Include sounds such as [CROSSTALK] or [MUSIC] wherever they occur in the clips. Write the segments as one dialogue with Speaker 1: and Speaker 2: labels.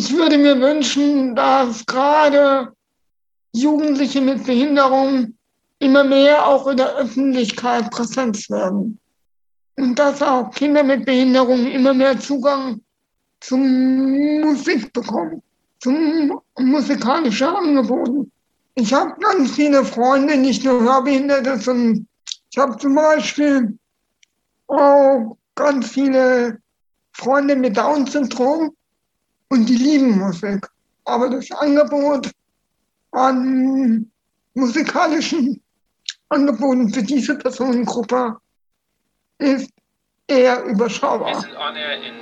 Speaker 1: ich würde mir wünschen, dass gerade Jugendliche mit Behinderung immer mehr auch in der Öffentlichkeit präsent werden. Und dass auch Kinder mit Behinderung immer mehr Zugang zum Musik bekommen, zum musikalischen Angeboten. Ich habe ganz viele Freunde, nicht nur Hörbehinderte, sondern ich habe zum Beispiel auch ganz viele Freunde mit Down-Syndrom und die lieben Musik. Aber das Angebot an musikalischen Angeboten für diese Personengruppe ist eher überschaubar. Wir sind on air in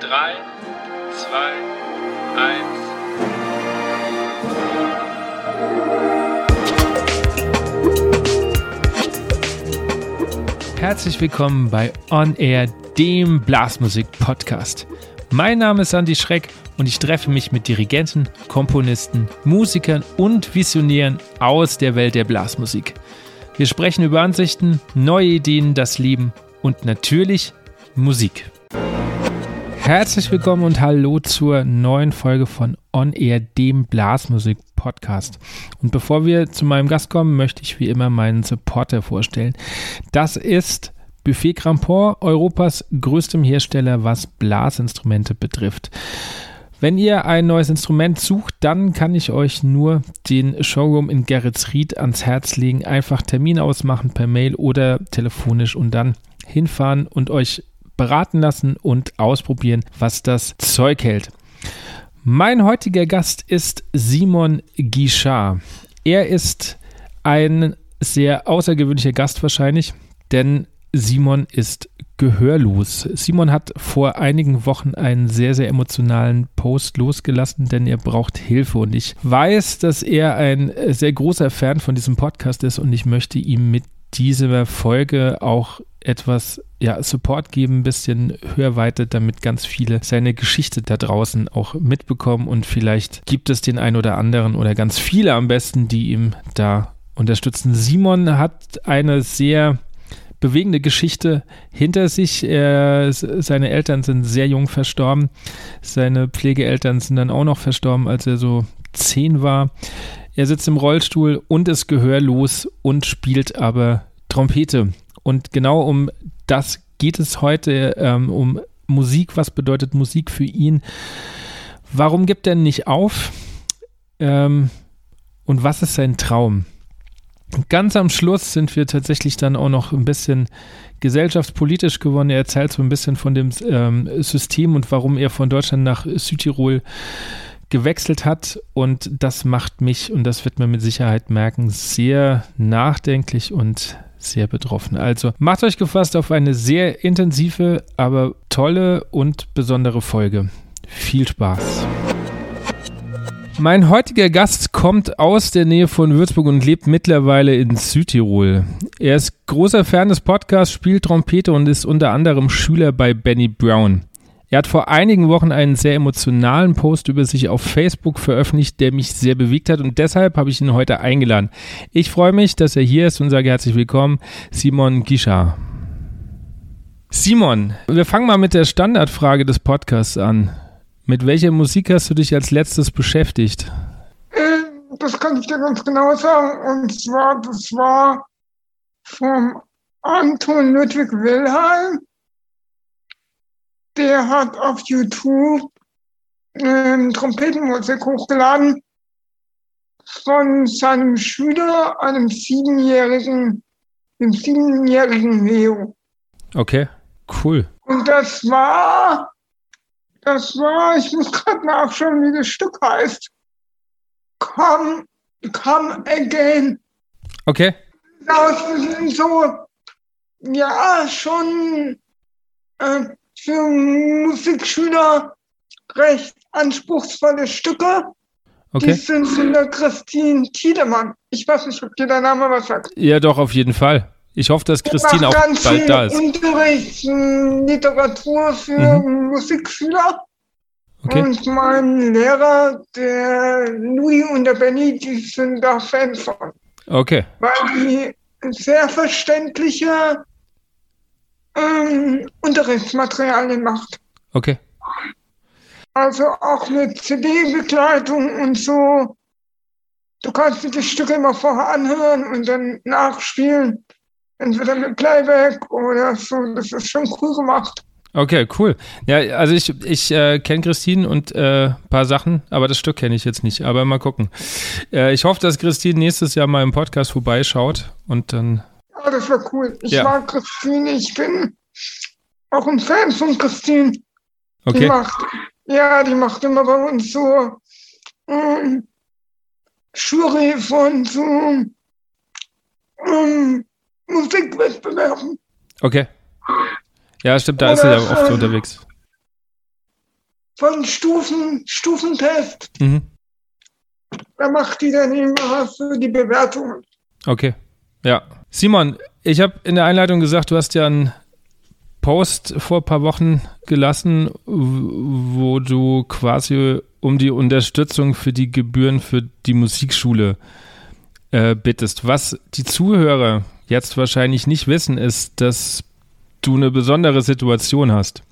Speaker 1: 3, 2, 1.
Speaker 2: Herzlich willkommen bei On Air, dem Blasmusik-Podcast. Mein Name ist Andy Schreck und ich treffe mich mit Dirigenten, Komponisten, Musikern und Visionären aus der Welt der Blasmusik. Wir sprechen über Ansichten, neue Ideen, das Leben und natürlich Musik. Herzlich willkommen und hallo zur neuen Folge von On Air, dem Blasmusik Podcast. Und bevor wir zu meinem Gast kommen, möchte ich wie immer meinen Supporter vorstellen. Das ist Buffet Crampon, Europas größtem Hersteller, was Blasinstrumente betrifft. Wenn ihr ein neues Instrument sucht, dann kann ich euch nur den Showroom in Geretsried ans Herz legen. Einfach Termin ausmachen per Mail oder telefonisch und dann hinfahren und euch beraten lassen und ausprobieren, was das Zeug hält. Mein heutiger Gast ist Simon Guichard. Er ist ein sehr außergewöhnlicher Gast wahrscheinlich, denn Simon ist gehörlos. Simon hat vor einigen Wochen einen sehr, sehr emotionalen Post losgelassen, denn er braucht Hilfe. Und ich weiß, dass er ein sehr großer Fan von diesem Podcast ist und ich möchte ihm mit dieser Folge auch etwas ja, Support geben, ein bisschen Hörweite, damit ganz viele seine Geschichte da draußen auch mitbekommen und vielleicht gibt es den einen oder anderen oder ganz viele am besten, die ihm da unterstützen. Simon hat eine sehr bewegende Geschichte hinter sich. Er, seine Eltern sind sehr jung verstorben. Seine Pflegeeltern sind dann auch noch verstorben, als er so zehn war. Er sitzt im Rollstuhl und ist gehörlos und spielt aber Trompete. Und genau um das geht es heute, ähm, um Musik. Was bedeutet Musik für ihn? Warum gibt er nicht auf? Ähm, und was ist sein Traum? Ganz am Schluss sind wir tatsächlich dann auch noch ein bisschen gesellschaftspolitisch geworden. Er erzählt so ein bisschen von dem ähm, System und warum er von Deutschland nach Südtirol gewechselt hat. Und das macht mich, und das wird man mit Sicherheit merken, sehr nachdenklich und sehr betroffen. Also macht euch gefasst auf eine sehr intensive, aber tolle und besondere Folge. Viel Spaß! Mein heutiger Gast kommt aus der Nähe von Würzburg und lebt mittlerweile in Südtirol. Er ist großer Fan des Podcasts, spielt Trompete und ist unter anderem Schüler bei Benny Brown. Er hat vor einigen Wochen einen sehr emotionalen Post über sich auf Facebook veröffentlicht, der mich sehr bewegt hat und deshalb habe ich ihn heute eingeladen. Ich freue mich, dass er hier ist und sage herzlich willkommen, Simon Gischer. Simon, wir fangen mal mit der Standardfrage des Podcasts an. Mit welcher Musik hast du dich als letztes beschäftigt?
Speaker 1: Das kann ich dir ganz genau sagen. Und zwar, das war vom Anton Ludwig Wilhelm. Der hat auf YouTube ähm, Trompetenmusik hochgeladen von seinem Schüler, einem siebenjährigen, dem siebenjährigen Leo.
Speaker 2: Okay, cool.
Speaker 1: Und das war das war, ich muss gerade nachschauen, wie das Stück heißt. Come, come again.
Speaker 2: Okay.
Speaker 1: Das sind so, ja, schon äh, für Musikschüler recht anspruchsvolle Stücke. Okay. Die sind von der Christine Tiedemann. Ich weiß nicht, ob dir der Name was sagt.
Speaker 2: Ja, doch, auf jeden Fall. Ich hoffe, dass Christine auch bald da ist.
Speaker 1: Unterricht, Literatur für mhm. Musikschüler. Okay. Und mein Lehrer, der Louis und der Benny, die sind da Fan von.
Speaker 2: Okay.
Speaker 1: Weil die sehr verständliche ähm, Unterrichtsmaterialien macht.
Speaker 2: Okay.
Speaker 1: Also auch mit CD-Begleitung und so. Du kannst dir die Stücke immer vorher anhören und dann nachspielen. Entweder mit Playback oder so. Das ist schon cool gemacht.
Speaker 2: Okay, cool. Ja, also ich, ich äh, kenne Christine und ein äh, paar Sachen, aber das Stück kenne ich jetzt nicht. Aber mal gucken. Äh, ich hoffe, dass Christine nächstes Jahr mal im Podcast vorbeischaut und dann.
Speaker 1: Ja, das wäre cool. Ich ja. mag Christine. Ich bin auch ein Fan von Christine.
Speaker 2: Okay.
Speaker 1: Die macht, ja, die macht immer bei uns so ähm, Jury von so ähm, Musikwettbewerben.
Speaker 2: Okay. Ja, stimmt, da Oder ist sie ja oft unterwegs.
Speaker 1: Von Stufen, Stufentest. Mhm. Da macht die dann immer für die Bewertungen.
Speaker 2: Okay. Ja. Simon, ich habe in der Einleitung gesagt, du hast ja einen Post vor ein paar Wochen gelassen, wo du quasi um die Unterstützung für die Gebühren für die Musikschule äh, bittest. Was die Zuhörer jetzt wahrscheinlich nicht wissen, ist, dass du eine besondere Situation hast.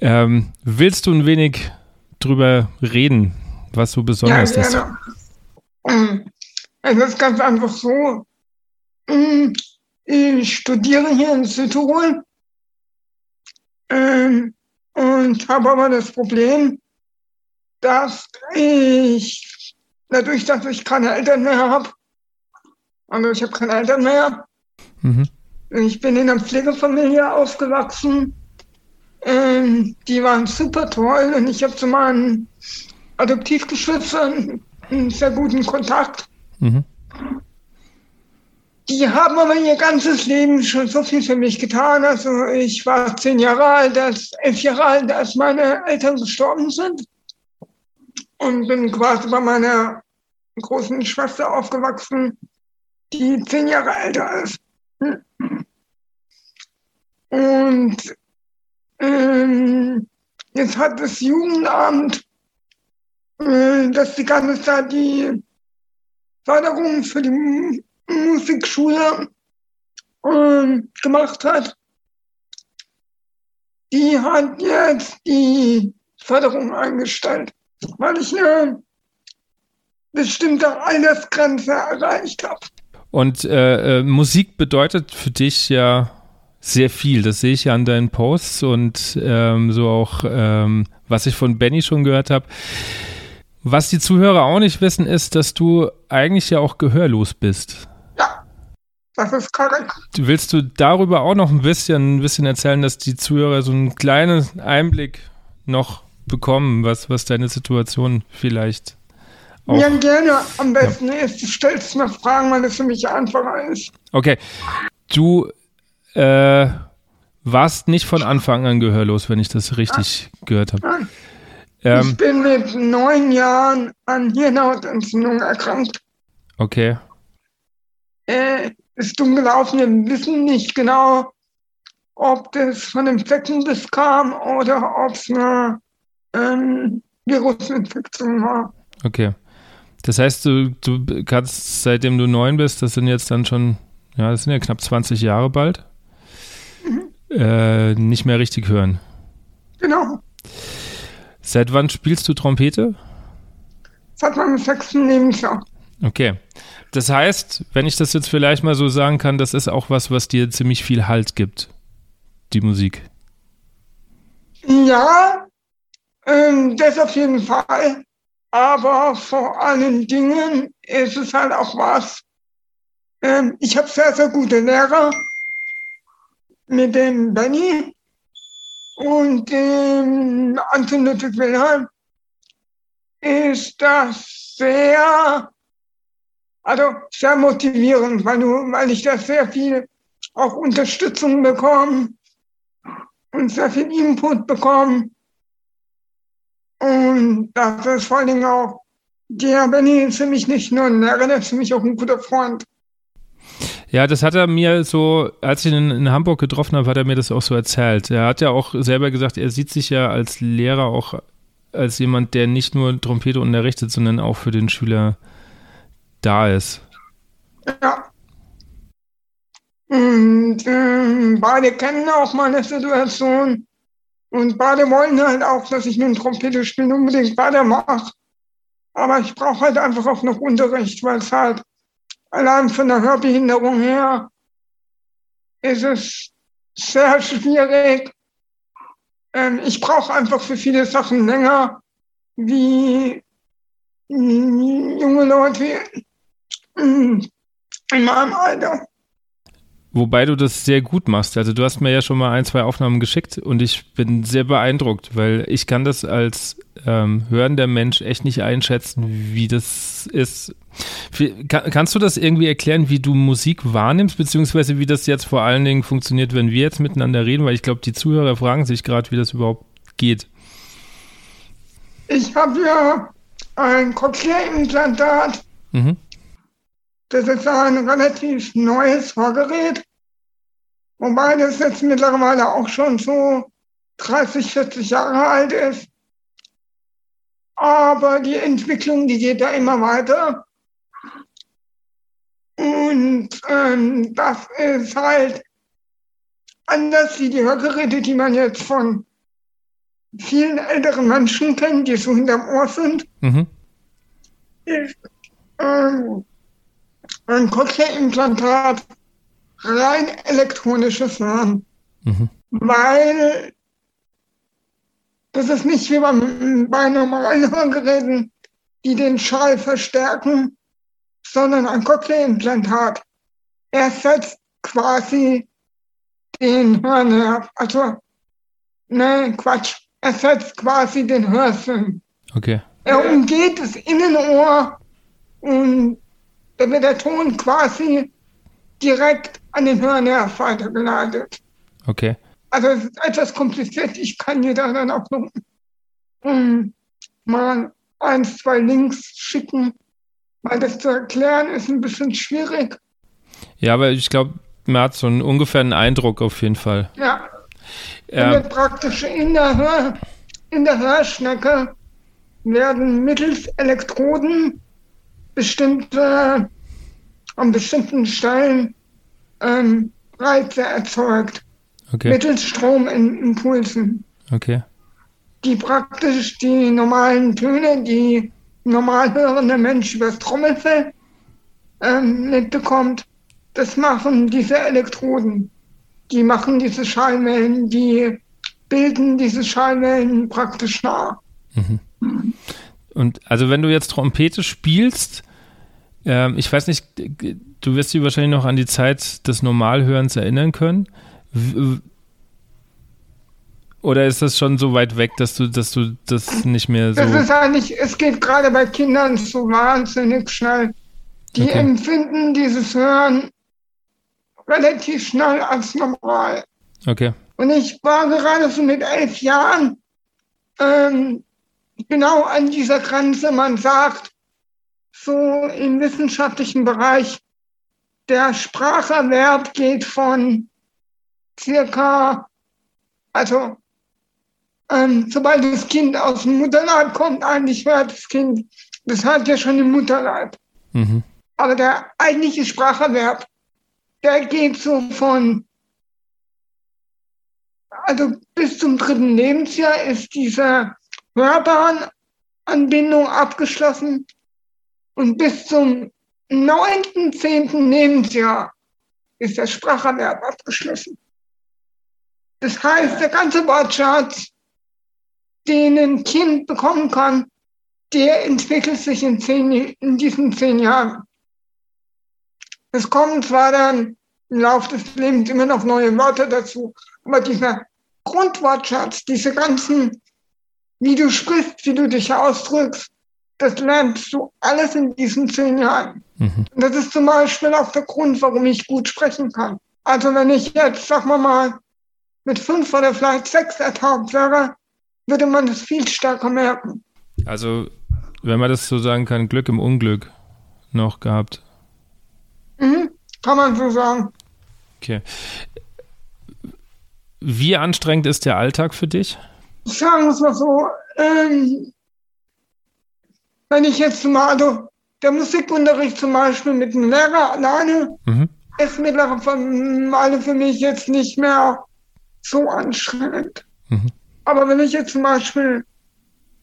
Speaker 2: Ähm, willst du ein wenig drüber reden, was so besonders ja, ist?
Speaker 1: Es ist ganz einfach so. Ähm, ich studiere hier in Südtirol ähm, und habe aber das Problem, dass ich dadurch, dass ich keine Eltern mehr habe, also ich habe keine Eltern mehr, mhm. Ich bin in einer Pflegefamilie aufgewachsen. Ähm, die waren super toll und ich habe zu meinen Adoptivgeschwistern einen sehr guten Kontakt. Mhm. Die haben aber ihr ganzes Leben schon so viel für mich getan. Also ich war zehn Jahre alt, als elf Jahre alt, als meine Eltern gestorben sind. Und bin quasi bei meiner großen Schwester aufgewachsen, die zehn Jahre älter ist. Und ähm, jetzt hat das Jugendamt, äh, das die ganze Zeit die Förderung für die Musikschule äh, gemacht hat, die hat jetzt die Förderung eingestellt, weil ich eine bestimmte Altersgrenze erreicht habe.
Speaker 2: Und äh, äh, Musik bedeutet für dich ja sehr viel. Das sehe ich ja an deinen Posts und ähm, so auch, ähm, was ich von Benny schon gehört habe. Was die Zuhörer auch nicht wissen, ist, dass du eigentlich ja auch gehörlos bist.
Speaker 1: Ja, das ist korrekt.
Speaker 2: Willst du darüber auch noch ein bisschen, ein bisschen erzählen, dass die Zuhörer so einen kleinen Einblick noch bekommen, was, was deine Situation vielleicht
Speaker 1: auch, Ja, gerne. Am besten ja. ist, du stellst mir Fragen, weil es für mich einfacher ist.
Speaker 2: Okay. Du äh, warst nicht von Anfang an gehörlos, wenn ich das richtig ah, gehört habe.
Speaker 1: Ähm, ich bin mit neun Jahren an Hirnhautentzündung erkrankt.
Speaker 2: Okay.
Speaker 1: Äh, ist dumm gelaufen. Wir wissen nicht genau, ob das von dem Fleckenbiss kam oder ob es eine ähm, Virusinfektion war.
Speaker 2: Okay. Das heißt, du, du kannst, seitdem du neun bist, das sind jetzt dann schon, ja, das sind ja knapp 20 Jahre bald, mhm. äh, nicht mehr richtig hören.
Speaker 1: Genau.
Speaker 2: Seit wann spielst du Trompete?
Speaker 1: Seit meinem sechsten Lebensjahr.
Speaker 2: Okay. Das heißt, wenn ich das jetzt vielleicht mal so sagen kann, das ist auch was, was dir ziemlich viel Halt gibt, die Musik.
Speaker 1: Ja, ähm, das auf jeden Fall. Aber vor allen Dingen ist es halt auch was. Ähm, ich habe sehr, sehr gute Lehrer mit dem Benny und dem Anton Ludwig Wilhelm. Ist das sehr, also sehr motivierend, weil, du, weil ich da sehr viel auch Unterstützung bekomme und sehr viel Input bekomme und das ist vor allen Dingen auch, der Benny ist für mich nicht nur ein Lehrer, der ist für mich auch ein guter Freund.
Speaker 2: Ja, das hat er mir so, als ich ihn in Hamburg getroffen habe, hat er mir das auch so erzählt. Er hat ja auch selber gesagt, er sieht sich ja als Lehrer auch als jemand, der nicht nur Trompete unterrichtet, sondern auch für den Schüler da ist.
Speaker 1: Ja. Und äh, beide kennen auch meine Situation. Und beide wollen halt auch, dass ich dem Trompete spielen unbedingt weitermache. Aber ich brauche halt einfach auch noch Unterricht, weil es halt allein von der Hörbehinderung her ist es sehr schwierig. Ähm, ich brauche einfach für viele Sachen länger, wie junge Leute in meinem Alter.
Speaker 2: Wobei du das sehr gut machst. Also du hast mir ja schon mal ein, zwei Aufnahmen geschickt und ich bin sehr beeindruckt, weil ich kann das als ähm, hörender Mensch echt nicht einschätzen, wie das ist. Kann, kannst du das irgendwie erklären, wie du Musik wahrnimmst, beziehungsweise wie das jetzt vor allen Dingen funktioniert, wenn wir jetzt miteinander reden? Weil ich glaube, die Zuhörer fragen sich gerade, wie das überhaupt geht.
Speaker 1: Ich habe ja ein Cochlear-Implantat. Mhm. Das ist ein relativ neues Hörgerät, wobei das jetzt mittlerweile auch schon so 30, 40 Jahre alt ist. Aber die Entwicklung, die geht da immer weiter. Und ähm, das ist halt anders wie die Hörgeräte, die man jetzt von vielen älteren Menschen kennt, die so hinterm Ohr sind. Mhm. Ist, ähm, ein Cochlea-Implantat rein elektronisches Hören. Mhm. Weil das ist nicht wie beim, bei normalen Hörgeräten, die den Schall verstärken, sondern ein Cochlea-Implantat ersetzt quasi den Hörnerv. Also, ne, Quatsch, ersetzt quasi den Hörsinn.
Speaker 2: Okay.
Speaker 1: Er umgeht das Innenohr und da wird der Ton quasi direkt an den Hörnerv weitergeleitet.
Speaker 2: Okay.
Speaker 1: Also es ist etwas kompliziert. Ich kann dir da dann auch noch um, mal eins, zwei Links schicken, weil das zu erklären ist ein bisschen schwierig.
Speaker 2: Ja, aber ich glaube, man hat so einen ungefähren Eindruck auf jeden Fall.
Speaker 1: Ja. Ähm, praktisch in der, Hör, in der Hörschnecke werden mittels Elektroden bestimmte, an bestimmten Stellen ähm, Reize erzeugt. Okay. Mittels Stromimpulsen.
Speaker 2: Okay.
Speaker 1: Die praktisch die normalen Töne, die normal hörende Mensch übers Trommelfell ähm, mitbekommt, das machen diese Elektroden. Die machen diese Schallwellen, die bilden diese Schallwellen praktisch nach. Mhm.
Speaker 2: Und also wenn du jetzt Trompete spielst, ähm, ich weiß nicht, du wirst dich wahrscheinlich noch an die Zeit des Normalhörens erinnern können. Oder ist das schon so weit weg, dass du, dass du das nicht mehr so.
Speaker 1: Das ist eigentlich, es geht gerade bei Kindern so wahnsinnig schnell. Die okay. empfinden dieses Hören relativ schnell als normal.
Speaker 2: Okay.
Speaker 1: Und ich war gerade so mit elf Jahren ähm, genau an dieser Grenze. Man sagt, so im wissenschaftlichen Bereich, der Spracherwerb geht von circa, also ähm, sobald das Kind aus dem Mutterleib kommt, eigentlich hört das Kind, das hört ja schon im Mutterleib. Mhm. Aber der eigentliche Spracherwerb, der geht so von, also bis zum dritten Lebensjahr ist diese Hörbahnanbindung abgeschlossen und bis zum 9.10. Lebensjahr ist der Spracherwerb abgeschlossen. Das heißt, der ganze Wortschatz, den ein Kind bekommen kann, der entwickelt sich in, zehn, in diesen zehn Jahren. Es kommen zwar dann im Laufe des Lebens immer noch neue Wörter dazu, aber dieser Grundwortschatz, diese ganzen, wie du sprichst, wie du dich ausdrückst, das lernst du alles in diesen zehn Jahren. Mhm. Und das ist zum Beispiel auch der Grund, warum ich gut sprechen kann. Also wenn ich jetzt, sag mal mal, mit fünf oder vielleicht sechs ertaubt wäre, würde man das viel stärker merken.
Speaker 2: Also, wenn man das so sagen kann, Glück im Unglück noch gehabt.
Speaker 1: Mhm, kann man so sagen.
Speaker 2: Okay. Wie anstrengend ist der Alltag für dich?
Speaker 1: Sagen wir es mal so, ähm, wenn ich jetzt mal, also der Musikunterricht zum Beispiel mit dem Lehrer alleine mhm. ist mittlerweile für mich jetzt nicht mehr so anstrengend. Mhm. Aber wenn ich jetzt zum Beispiel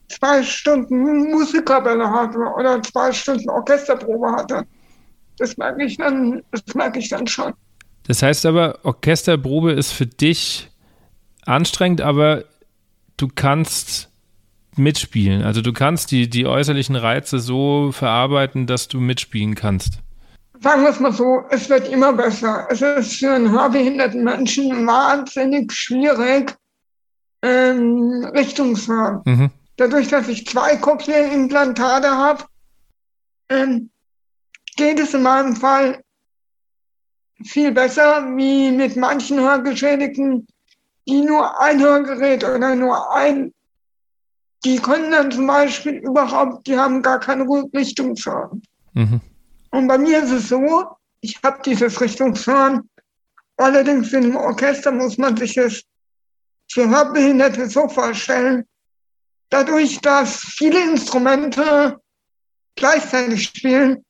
Speaker 1: zwei Stunden Musikkapelle hatte oder zwei Stunden Orchesterprobe hatte, das merke ich dann, das merke ich dann schon.
Speaker 2: Das heißt aber, Orchesterprobe ist für dich anstrengend, aber du kannst mitspielen. Also du kannst die, die äußerlichen Reize so verarbeiten, dass du mitspielen kannst.
Speaker 1: Sagen wir es mal so, es wird immer besser. Es ist für einen hörbehinderten Menschen wahnsinnig schwierig, ähm, Richtungswahl. Mhm. Dadurch, dass ich zwei Cochlea-Implantate habe, ähm, geht es in meinem Fall viel besser wie mit manchen Hörgeschädigten, die nur ein Hörgerät oder nur ein, die können dann zum Beispiel überhaupt, die haben gar keine Richtungshören. Mhm. Und bei mir ist es so, ich habe dieses Richtungshören, allerdings in einem Orchester muss man sich es für Hörbehinderte so vorstellen, dadurch, dass viele Instrumente gleichzeitig spielen,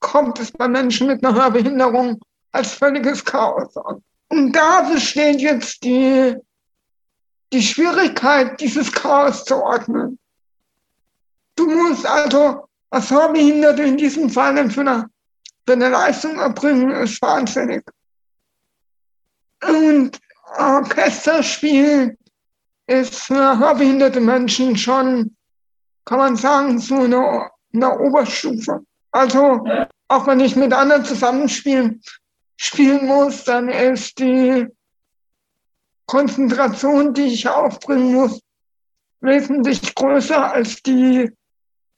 Speaker 1: kommt es bei Menschen mit einer Hörbehinderung als völliges Chaos an. Und da besteht jetzt die, die Schwierigkeit, dieses Chaos zu ordnen. Du musst also als Hörbehinderte in diesem Fall für eine, für eine Leistung erbringen, ist wahnsinnig. Und Orchesterspiel ist für hörbehinderte Menschen schon, kann man sagen, so eine, eine Oberstufe. Also auch wenn ich mit anderen zusammenspielen spielen muss, dann ist die Konzentration, die ich aufbringen muss, wesentlich größer als die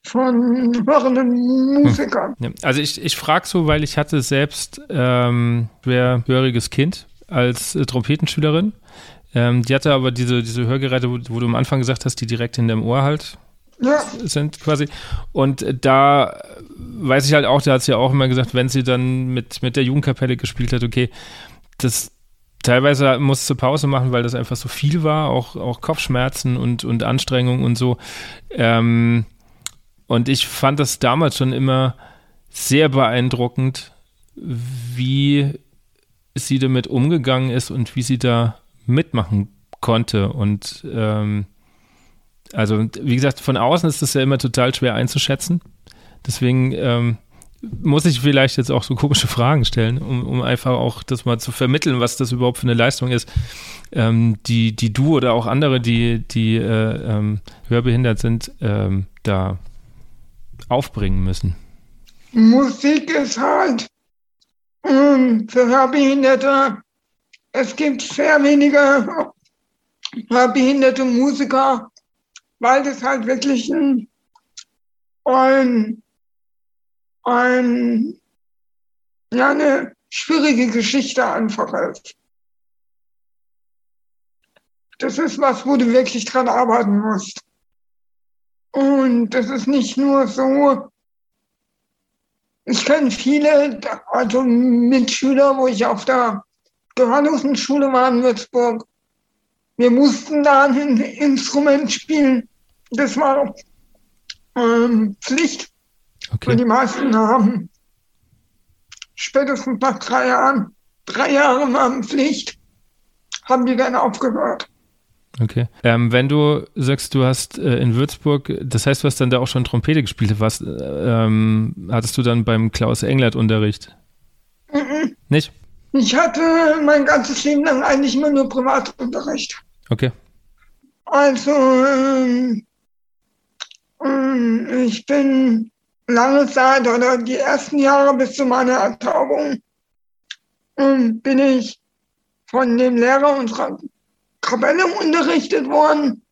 Speaker 1: von hörenden Musikern.
Speaker 2: Hm. Ja. Also ich, ich frage so, weil ich hatte selbst ähm, höriges Kind als äh, Trompetenschülerin. Ähm, die hatte aber diese, diese Hörgeräte, wo, wo, du am Anfang gesagt hast, die direkt in dem Ohr halt ja. sind quasi. Und da weiß ich halt auch, da hat sie ja auch immer gesagt, wenn sie dann mit, mit der Jugendkapelle gespielt hat, okay, das teilweise musste Pause machen, weil das einfach so viel war, auch, auch Kopfschmerzen und, und Anstrengung und so. Ähm, und ich fand das damals schon immer sehr beeindruckend, wie sie damit umgegangen ist und wie sie da mitmachen konnte. Und ähm, also, wie gesagt, von außen ist das ja immer total schwer einzuschätzen. Deswegen ähm, muss ich vielleicht jetzt auch so komische Fragen stellen, um, um, einfach auch das mal zu vermitteln, was das überhaupt für eine Leistung ist, ähm, die, die du oder auch andere, die, die äh, ähm, hörbehindert sind, ähm, da aufbringen müssen.
Speaker 1: Musik ist halt für Hörbehinderte. Es gibt sehr wenige hörbehinderte Musiker, weil das halt wirklich ein, ein, eine schwierige Geschichte einfach ist. Das ist was, wo du wirklich dran arbeiten musst. Und das ist nicht nur so, ich kenne viele, also Mitschüler, wo ich auf der Johannesenschule war in Würzburg. Wir mussten da ein Instrument spielen. Das war ähm, Pflicht. Okay. Und die meisten haben spätestens nach drei Jahren, drei Jahre waren Pflicht, haben die dann aufgehört.
Speaker 2: Okay. Ähm, wenn du sagst, du hast äh, in Würzburg, das heißt, du hast dann da auch schon Trompete gespielt. Was ähm, hattest du dann beim Klaus Englert Unterricht? Mhm. Nicht?
Speaker 1: Ich hatte mein ganzes Leben lang eigentlich immer nur Privatunterricht.
Speaker 2: Okay.
Speaker 1: Also, ähm, ähm, ich bin lange Zeit oder die ersten Jahre bis zu meiner Ertaubung ähm, bin ich von dem Lehrer unserer Kapelle unterrichtet worden.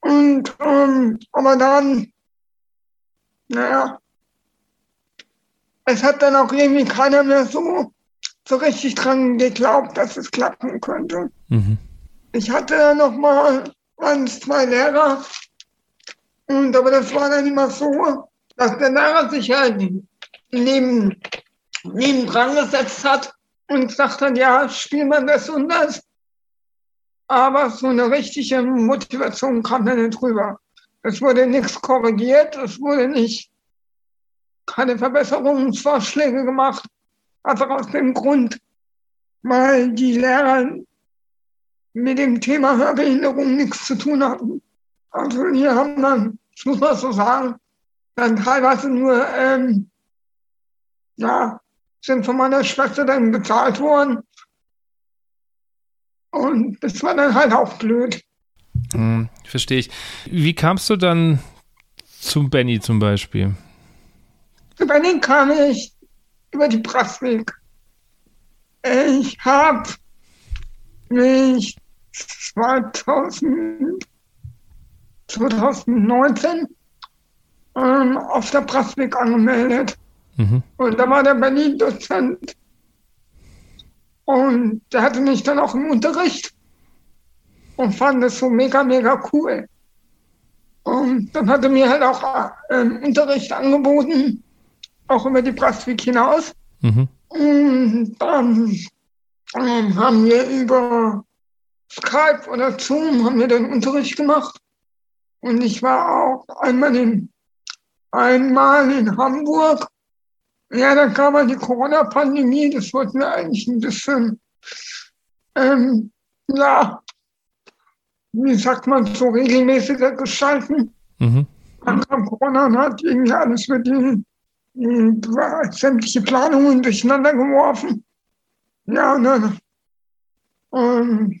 Speaker 1: Und, ähm, aber dann, naja, es hat dann auch irgendwie keiner mehr so, so richtig dran geglaubt, dass es klappen könnte. Mhm. Ich hatte dann noch mal eins, zwei Lehrer, und aber das war dann immer so, dass der Lehrer sich halt neben, neben dran gesetzt hat und sagt dann, ja, spiel man das und das. Aber so eine richtige Motivation kam dann nicht drüber. Es wurde nichts korrigiert, es wurde nicht keine Verbesserungsvorschläge gemacht. Einfach aus dem Grund, weil die Lehrer mit dem Thema Hörbehinderung nichts zu tun hatten. Also wir haben dann, das muss man so sagen, dann teilweise nur, ähm, ja, sind von meiner Schwester dann bezahlt worden. Und das war dann halt auch blöd.
Speaker 2: Hm, verstehe ich. Wie kamst du dann zum Benny zum Beispiel?
Speaker 1: Zu Benny kam ich über die Pressweg. Ich habe mich 2000, 2019 ähm, auf der Pressweg angemeldet. Mhm. Und da war der Berlin-Dozent. Und der hatte mich dann auch im Unterricht und fand das so mega, mega cool. Und dann hat er mir halt auch ähm, Unterricht angeboten, auch über die Pressweg hinaus. Mhm. Und dann ähm, haben wir über Skype oder Zoom haben wir den Unterricht gemacht. Und ich war auch einmal in, einmal in Hamburg. Ja, dann kam mal die Corona-Pandemie. Das wollten wir eigentlich ein bisschen, ähm, ja, wie sagt man, so regelmäßiger gestalten. Mhm. Dann kam Corona und hat irgendwie alles mit die, die sämtliche Planungen durcheinander geworfen. Ja, und dann, ähm,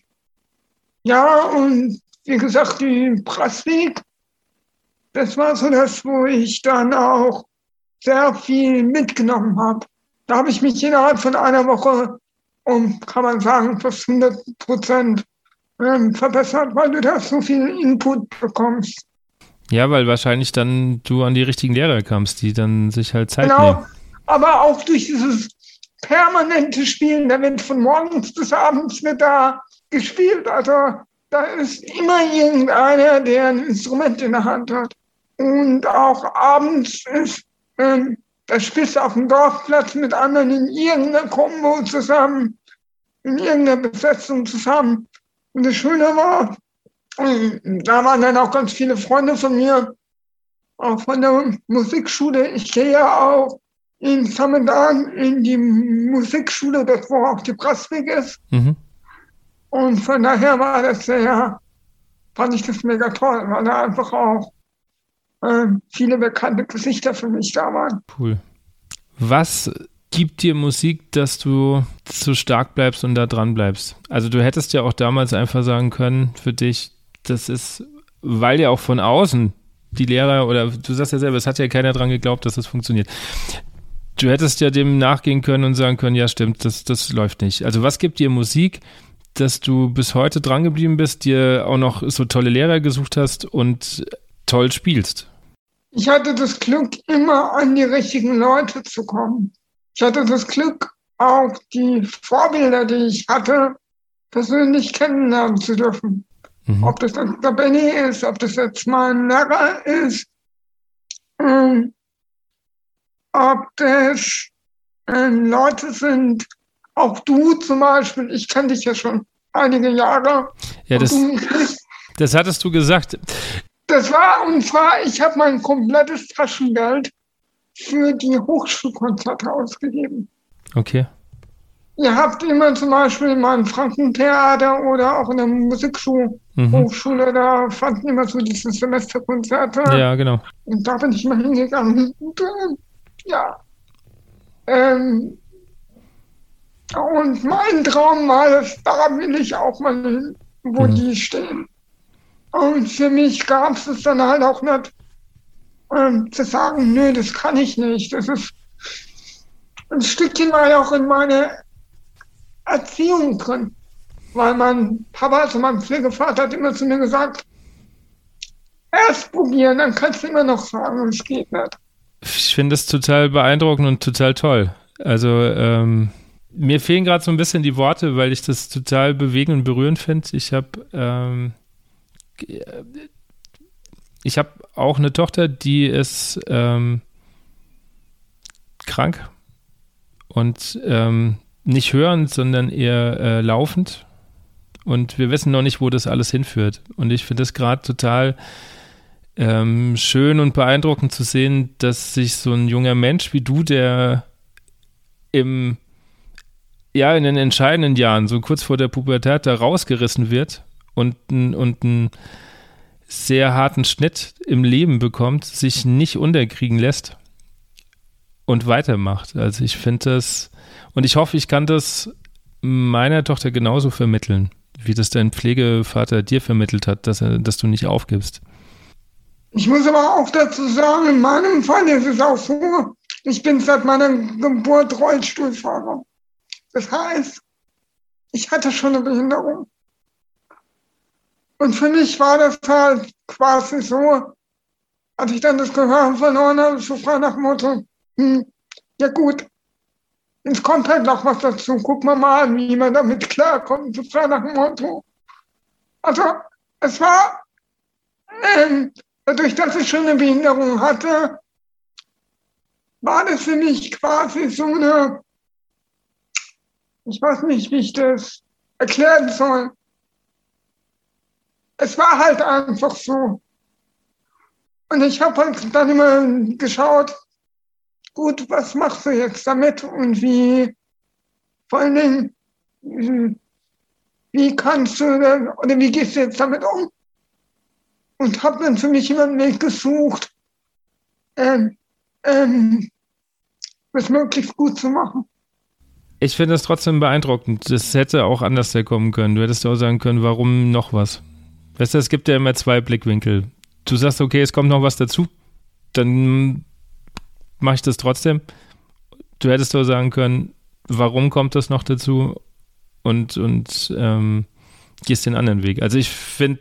Speaker 1: ja, und wie gesagt, die Pressweg, das war so das, wo ich dann auch sehr viel mitgenommen habe. Da habe ich mich innerhalb von einer Woche um, kann man sagen, fast 100 Prozent ähm, verbessert, weil du da so viel Input bekommst.
Speaker 2: Ja, weil wahrscheinlich dann du an die richtigen Lehrer kamst, die dann sich halt Zeit
Speaker 1: genau,
Speaker 2: nehmen.
Speaker 1: aber auch durch dieses permanente Spielen, da wird von morgens bis abends wird da gespielt. Also da ist immer irgendeiner, der ein Instrument in der Hand hat. Und auch abends ist, ähm, spielst du auf dem Dorfplatz mit anderen in irgendeiner Kombo zusammen, in irgendeiner Besetzung zusammen. Und das Schöne war, da waren dann auch ganz viele Freunde von mir, auch von der Musikschule. Ich gehe ja auch in Samendan in die Musikschule, das wo auch die Pressweg ist. Mhm. Und von daher war das sehr, fand ich das mega toll, weil da einfach auch äh, viele bekannte Gesichter für mich da waren.
Speaker 2: Cool. Was gibt dir Musik, dass du so stark bleibst und da dran bleibst? Also du hättest ja auch damals einfach sagen können, für dich, das ist, weil ja auch von außen die Lehrer oder du sagst ja selber, es hat ja keiner dran geglaubt, dass das funktioniert. Du hättest ja dem nachgehen können und sagen können, ja stimmt, das, das läuft nicht. Also was gibt dir Musik, dass du bis heute dran geblieben bist, dir auch noch so tolle Lehrer gesucht hast und toll spielst?
Speaker 1: Ich hatte das Glück, immer an die richtigen Leute zu kommen. Ich hatte das Glück, auch die Vorbilder, die ich hatte, persönlich kennenlernen zu dürfen. Mhm. Ob das jetzt der Benny ist, ob das jetzt mein Lehrer ist, ähm, ob das äh, Leute sind, auch du zum Beispiel, ich kenne dich ja schon einige Jahre.
Speaker 2: Ja, das, das hattest du gesagt.
Speaker 1: Das war, und zwar, ich habe mein komplettes Taschengeld für die Hochschulkonzerte ausgegeben.
Speaker 2: Okay.
Speaker 1: Ihr habt immer zum Beispiel mal ein Frankentheater oder auch in der Musikschule, mhm. Hochschule, da fanden immer so diese Semesterkonzerte.
Speaker 2: Ja, genau.
Speaker 1: Und da bin ich mal hingegangen. Und, äh, ja. Ähm, und mein Traum war es, da will ich auch mal hin, wo mhm. die stehen. Und für mich gab es es dann halt auch nicht, ähm, zu sagen, nö, das kann ich nicht. Das ist ein Stückchen war ja auch in meiner Erziehung drin. Weil mein Papa, also mein Pflegevater, hat immer zu mir gesagt, erst probieren, dann kannst du immer noch sagen, es geht nicht.
Speaker 2: Ich finde das total beeindruckend und total toll. Also, ähm, mir fehlen gerade so ein bisschen die Worte, weil ich das total bewegend und berührend finde. Ich habe ähm, ich habe auch eine Tochter, die ist ähm, krank und ähm, nicht hörend, sondern eher äh, laufend. Und wir wissen noch nicht, wo das alles hinführt. Und ich finde es gerade total ähm, schön und beeindruckend zu sehen, dass sich so ein junger Mensch wie du, der im ja, in den entscheidenden Jahren, so kurz vor der Pubertät, da rausgerissen wird und, und einen sehr harten Schnitt im Leben bekommt, sich nicht unterkriegen lässt und weitermacht. Also ich finde das, und ich hoffe, ich kann das meiner Tochter genauso vermitteln, wie das dein Pflegevater dir vermittelt hat, dass, er, dass du nicht aufgibst.
Speaker 1: Ich muss aber auch dazu sagen, in meinem Fall ist es auch so, ich bin seit meiner Geburt Rollstuhlfahrer. Das heißt, ich hatte schon eine Behinderung. Und für mich war das halt quasi so, als ich dann das Gehör verloren habe, so frei nach dem Motto, hm, ja gut, es kommt halt noch was dazu. Guck mal mal wie man damit klarkommt, so frei nach dem Motto. Also, es war, ähm, dadurch, dass ich schon eine Behinderung hatte, war das für mich quasi so eine, ich weiß nicht, wie ich das erklären soll. Es war halt einfach so. Und ich habe halt dann immer geschaut, gut, was machst du jetzt damit und wie, vor allen Dingen, wie kannst du, oder wie gehst du jetzt damit um? Und habe dann für mich immer einen Weg gesucht, ähm, ähm, das möglichst gut zu machen.
Speaker 2: Ich finde das trotzdem beeindruckend. Das hätte auch anders kommen können. Du hättest auch sagen können, warum noch was? Weißt du, es gibt ja immer zwei Blickwinkel. Du sagst, okay, es kommt noch was dazu, dann mache ich das trotzdem. Du hättest auch sagen können, warum kommt das noch dazu und, und ähm, gehst den anderen Weg. Also ich finde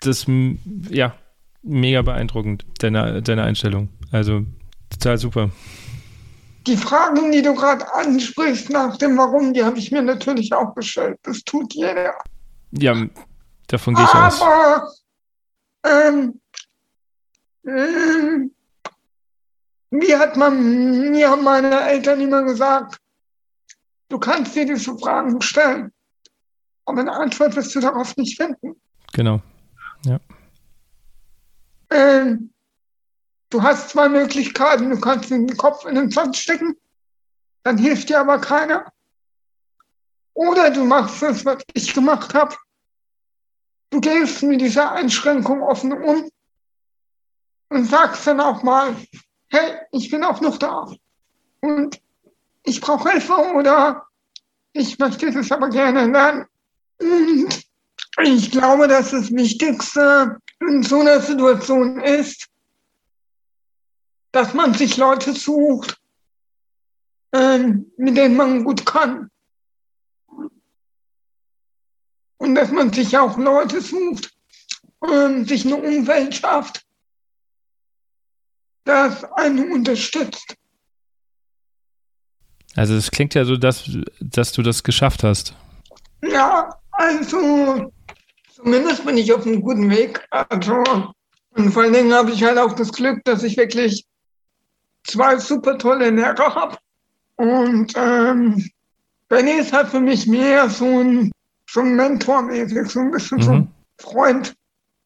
Speaker 2: das ja mega beeindruckend, deine, deine Einstellung. Also total super.
Speaker 1: Die Fragen, die du gerade ansprichst nach dem Warum, die habe ich mir natürlich auch gestellt. Das tut jeder.
Speaker 2: Ja, davon gehe ich Aber, aus. Aber ähm,
Speaker 1: ähm, mir hat man, mir haben meine Eltern immer gesagt, du kannst dir diese Fragen stellen, aber eine Antwort wirst du darauf nicht finden.
Speaker 2: Genau. Ja.
Speaker 1: Ähm, du hast zwei Möglichkeiten. Du kannst den Kopf in den Sand stecken, dann hilft dir aber keiner. Oder du machst das, was ich gemacht habe. Du gehst mit dieser Einschränkung offen um und sagst dann auch mal, hey, ich bin auch noch da und ich brauche Hilfe oder ich möchte das aber gerne lernen. Und ich glaube, dass das Wichtigste in so einer Situation ist, dass man sich Leute sucht, ähm, mit denen man gut kann. Und dass man sich auch Leute sucht, ähm, sich eine Umwelt schafft, das einen unterstützt.
Speaker 2: Also es klingt ja so, dass, dass du das geschafft hast.
Speaker 1: Ja, also zumindest bin ich auf einem guten Weg. Also, und vor allen Dingen habe ich halt auch das Glück, dass ich wirklich zwei super tolle Lehrer habe. Und ähm, Benny ist halt für mich mehr so ein, so ein Mentor-mäßig, so ein bisschen mhm. so ein Freund,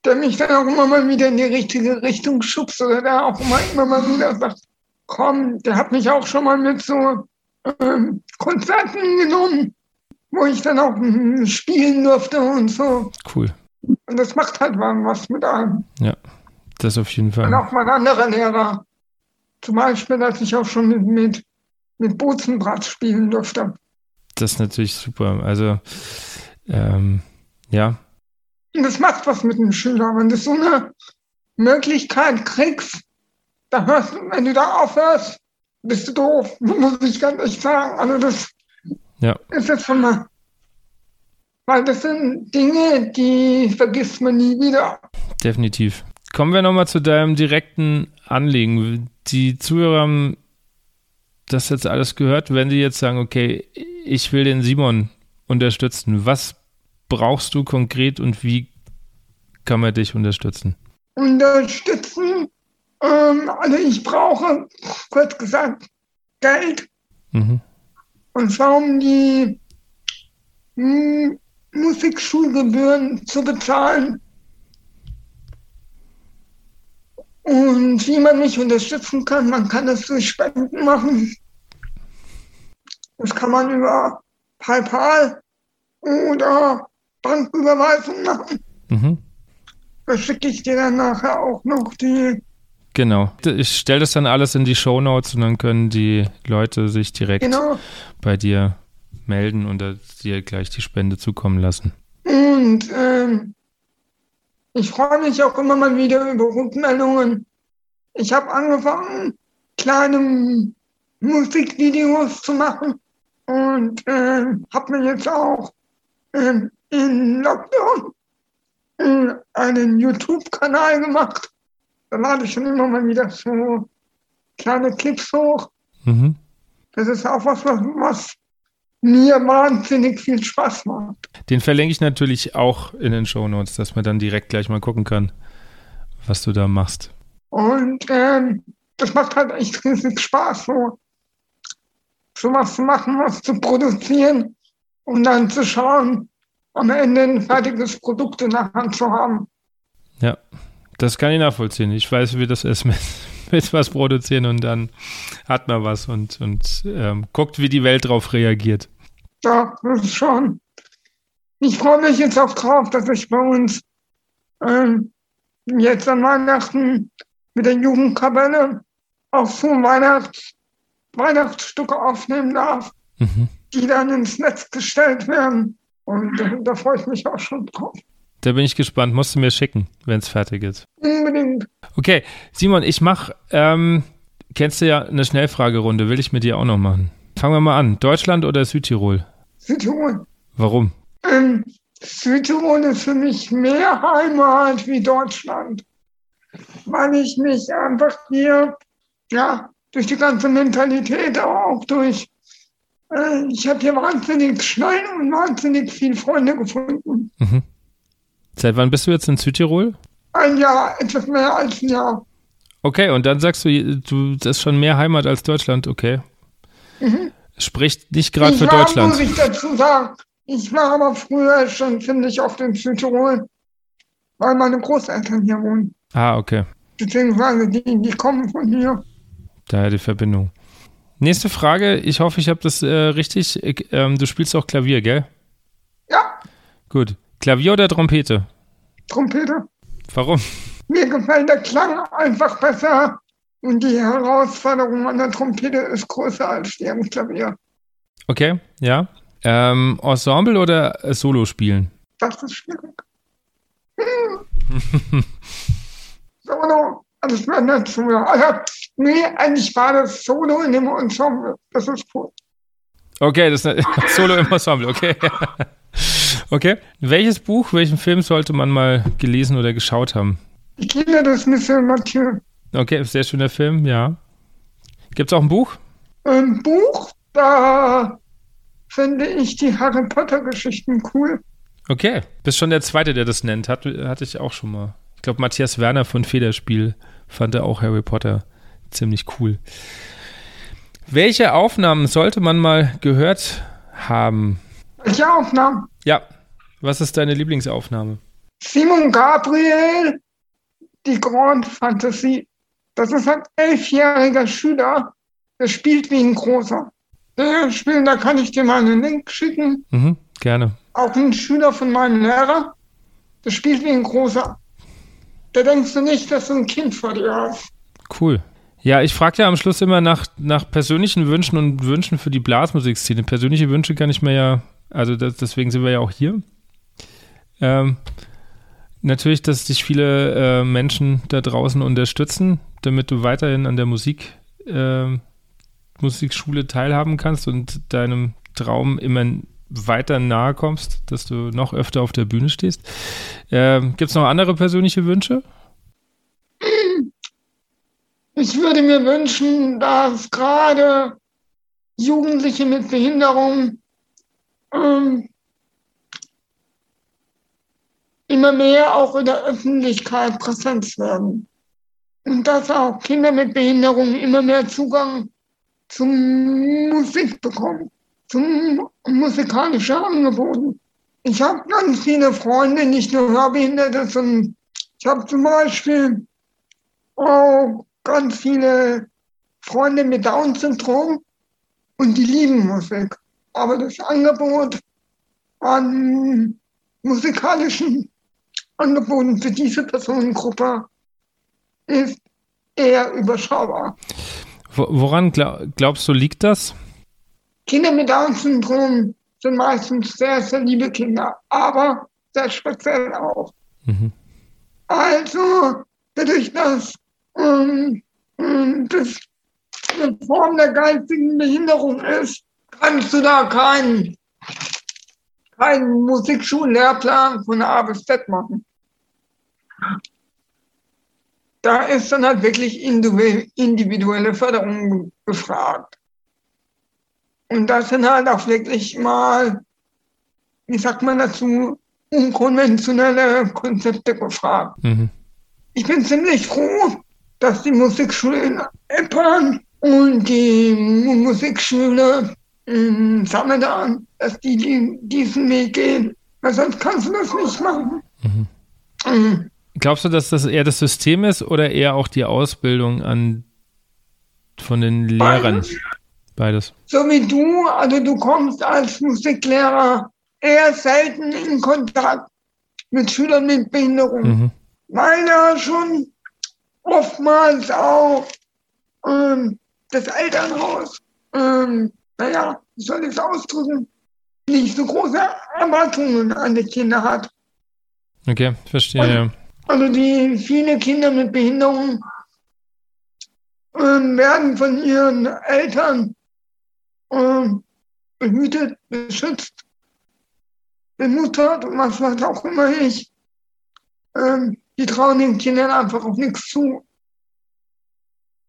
Speaker 1: der mich dann auch immer mal wieder in die richtige Richtung schubst oder der auch immer, immer mal wieder sagt, komm, der hat mich auch schon mal mit so ähm, Konzerten genommen, wo ich dann auch spielen durfte und so.
Speaker 2: Cool.
Speaker 1: Und das macht halt was mit einem.
Speaker 2: Ja, das auf jeden Fall.
Speaker 1: Und auch mein anderer Lehrer. Zum Beispiel, als ich auch schon mit, mit, mit Bozenbrat spielen durfte.
Speaker 2: Das ist natürlich super. Also, ähm, ja,
Speaker 1: das macht was mit dem Schüler. Wenn du so eine Möglichkeit kriegst, da hörst, wenn du da aufhörst, bist du doof, [LAUGHS] muss ich ganz ehrlich sagen. Also das ja. ist jetzt schon mal. Weil das sind Dinge, die vergisst man nie wieder.
Speaker 2: Definitiv. Kommen wir nochmal zu deinem direkten Anliegen. Die Zuhörer haben das jetzt alles gehört, wenn die jetzt sagen, okay, ich will den Simon unterstützen. Was brauchst du konkret und wie kann man dich unterstützen?
Speaker 1: Unterstützen, ähm, also ich brauche, kurz gesagt, Geld. Mhm. Und zwar um die hm, Musikschulgebühren zu bezahlen. Und wie man mich unterstützen kann, man kann das durch Spenden machen. Das kann man über PayPal oder Banküberweisung machen.
Speaker 2: Mhm.
Speaker 1: Da schicke ich dir dann nachher auch noch die.
Speaker 2: Genau. Ich stelle das dann alles in die Show Notes und dann können die Leute sich direkt
Speaker 1: Genau.
Speaker 2: bei dir melden und dir gleich die Spende zukommen lassen.
Speaker 1: Und ähm, ich freue mich auch immer mal wieder über Rückmeldungen. Ich habe angefangen, kleine Musikvideos zu machen und ähm, habe mir jetzt auch ähm, in Lockdown äh, einen YouTube-Kanal gemacht. Da lade ich schon immer mal wieder so kleine Clips hoch.
Speaker 2: Mhm.
Speaker 1: Das ist auch was, was, was mir wahnsinnig viel Spaß macht.
Speaker 2: Den verlinke ich natürlich auch in den Show Notes, dass man dann direkt gleich mal gucken kann, was du da machst.
Speaker 1: Und ähm, das macht halt echt riesig Spaß, so sowas zu machen, was zu produzieren und dann zu schauen, am Ende ein fertiges Produkt in der Hand zu haben.
Speaker 2: Ja, das kann ich nachvollziehen. Ich weiß, wie das ist mit, [LAUGHS] mit was produzieren und dann hat man was und, und ähm, guckt, wie die Welt darauf reagiert.
Speaker 1: Ja, das ist schon. Ich freue mich jetzt auch drauf, dass ich bei uns ähm, jetzt an Weihnachten mit der Jugendkapelle auch so Weihnachts Weihnachtsstücke aufnehmen darf,
Speaker 2: Mhm.
Speaker 1: die dann ins Netz gestellt werden. Und da, da freue ich mich auch schon drauf.
Speaker 2: Da bin ich gespannt. Musst du mir schicken, wenn es fertig ist.
Speaker 1: Unbedingt.
Speaker 2: Okay, Simon, ich mache, ähm, kennst du ja eine Schnellfragerunde, will ich mit dir auch noch machen. Fangen wir mal an. Deutschland oder Südtirol?
Speaker 1: Südtirol.
Speaker 2: Warum?
Speaker 1: Ähm, Südtirol ist für mich mehr Heimat wie Deutschland, weil ich mich einfach hier, ja, durch die ganze Mentalität, aber auch durch, äh, ich habe hier wahnsinnig schnell und wahnsinnig viele Freunde gefunden.
Speaker 2: Mhm. Seit wann bist du jetzt in Südtirol?
Speaker 1: Ein Jahr, etwas mehr als ein Jahr.
Speaker 2: Okay, und dann sagst du, du, das ist schon mehr Heimat als Deutschland, okay. Spricht nicht gerade für
Speaker 1: ich war,
Speaker 2: Deutschland.
Speaker 1: muss ich dazu sagen, ich war aber früher schon ziemlich oft in Südtirol, weil meine Großeltern hier wohnen.
Speaker 2: Ah, okay.
Speaker 1: Beziehungsweise die, die kommen von hier.
Speaker 2: Daher die Verbindung. Nächste Frage. Ich hoffe, ich habe das äh, richtig. Ich, ähm, du spielst auch Klavier, gell?
Speaker 1: Ja,
Speaker 2: Gut. Klavier oder Trompete?
Speaker 1: Trompete.
Speaker 2: Warum?
Speaker 1: Mir gefällt der Klang einfach besser und die Herausforderung an der Trompete ist größer als die am Klavier.
Speaker 2: Okay, ja. Ähm, Ensemble oder äh, Solo spielen?
Speaker 1: Das ist schwierig. Hm. [LAUGHS] Solo, also ich bin nicht so, also, nee, eigentlich war das Solo in dem Ensemble. Das ist cool.
Speaker 2: Okay, das ist [LAUGHS] Solo im Ensemble, okay. [LAUGHS] okay. Welches Buch, welchen Film sollte man mal gelesen oder geschaut haben?
Speaker 1: Die Kinder des Monsieur Mathieu.
Speaker 2: Okay, sehr schöner Film, ja. Gibt es auch ein Buch?
Speaker 1: Ein Buch, da finde ich die Harry Potter Geschichten cool.
Speaker 2: Okay, bist schon der Zweite, der das nennt. Hat, hatte ich auch schon mal. Ich glaube, Matthias Werner von Federspiel fand er auch Harry Potter ziemlich cool. Welche Aufnahmen sollte man mal gehört haben?
Speaker 1: Welche Aufnahmen?
Speaker 2: Ja, was ist deine Lieblingsaufnahme?
Speaker 1: Simon Gabriel, die Grande Fantasie. Das ist ein elfjähriger Schüler, der spielt wie ein großer. Der spielt, da kann ich dir mal einen Link schicken.
Speaker 2: Mhm, gerne.
Speaker 1: Auch ein Schüler von meinem Lehrer, der spielt wie ein großer. Da denkst du nicht, dass du ein Kind vor dir hast.
Speaker 2: Cool. Ja, ich frage ja am Schluss immer nach, nach persönlichen Wünschen und Wünschen für die Blasmusikszene. Persönliche Wünsche kann ich mir ja, also das, deswegen sind wir ja auch hier. Ähm, natürlich, dass dich viele äh, Menschen da draußen unterstützen, damit du weiterhin an der Musik, äh, Musikschule teilhaben kannst und deinem Traum immer weiter nahe kommst, dass du noch öfter auf der Bühne stehst. Ähm, Gibt es noch andere persönliche Wünsche?
Speaker 1: Ich würde mir wünschen, dass gerade Jugendliche mit Behinderung ähm, immer mehr auch in der Öffentlichkeit Präsenz werden. Und dass auch Kinder mit Behinderung immer mehr Zugang zum Musik bekommen, zum musikalischen Angeboten. Ich habe ganz viele Freunde, nicht nur Hörbehinderte, sondern ich habe zum Beispiel auch ganz viele Freunde mit Down-Syndrom und die lieben Musik. Aber das Angebot an musikalischen Angeboten für diese Personengruppe ist eher überschaubar.
Speaker 2: Woran glaubst du, liegt das?
Speaker 1: Kinder mit Down-Syndrom sind meistens sehr, sehr liebe Kinder, aber sehr speziell auch. Mhm. Also, dadurch, dass ähm, ähm, das eine Form der geistigen Behinderung ist, kannst du da keinen keinen Musikschullehrplan von A bis Z machen. Da ist dann halt wirklich individuelle Förderung gefragt. Und das sind halt auch wirklich mal, wie sagt man dazu, unkonventionelle Konzepte gefragt. Mhm. Ich bin ziemlich froh, dass die Musikschule in Eppern und die Musikschule in Samadan, dass die, die diesen Weg gehen. Weil sonst kannst du das nicht machen. Mhm.
Speaker 2: Glaubst du, dass das eher das System ist oder eher auch die Ausbildung an von den Lehrern? Beides. Beides.
Speaker 1: So wie du, also du kommst als Musiklehrer eher selten in Kontakt mit Schülern mit Behinderung, mhm. weil ja schon oftmals auch ähm, das Elternhaus, ähm, naja, wie soll ich es ausdrücken, nicht so große Erwartungen an die Kinder hat.
Speaker 2: Okay, verstehe. Und,
Speaker 1: also die viele Kinder mit Behinderung ähm, werden von ihren Eltern ähm, behütet, beschützt, bemuttert und was weiß auch immer ich. Ähm, die trauen den Kindern einfach auch nichts zu.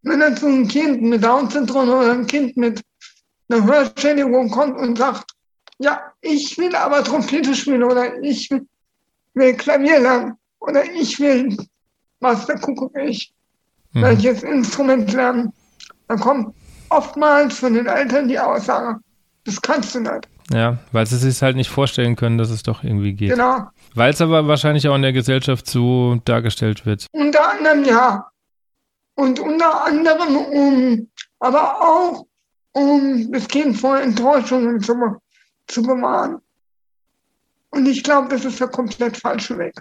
Speaker 1: Wenn dann so ein Kind mit Down-Syndrom oder ein Kind mit einer Hörschädigung kommt und sagt, ja, ich will aber Trompete spielen oder ich will Klavier lernen oder ich will, Kuckuck ich, mhm. welches Instrument lernen, dann kommt oftmals von den Eltern die Aussage, das kannst du nicht.
Speaker 2: Ja, weil sie sich halt nicht vorstellen können, dass es doch irgendwie geht. Genau. Weil es aber wahrscheinlich auch in der Gesellschaft so dargestellt wird.
Speaker 1: Unter anderem ja. Und unter anderem um, aber auch um das Kind vor Enttäuschungen zu, zu bewahren. Und ich glaube, das ist der komplett falsche Weg.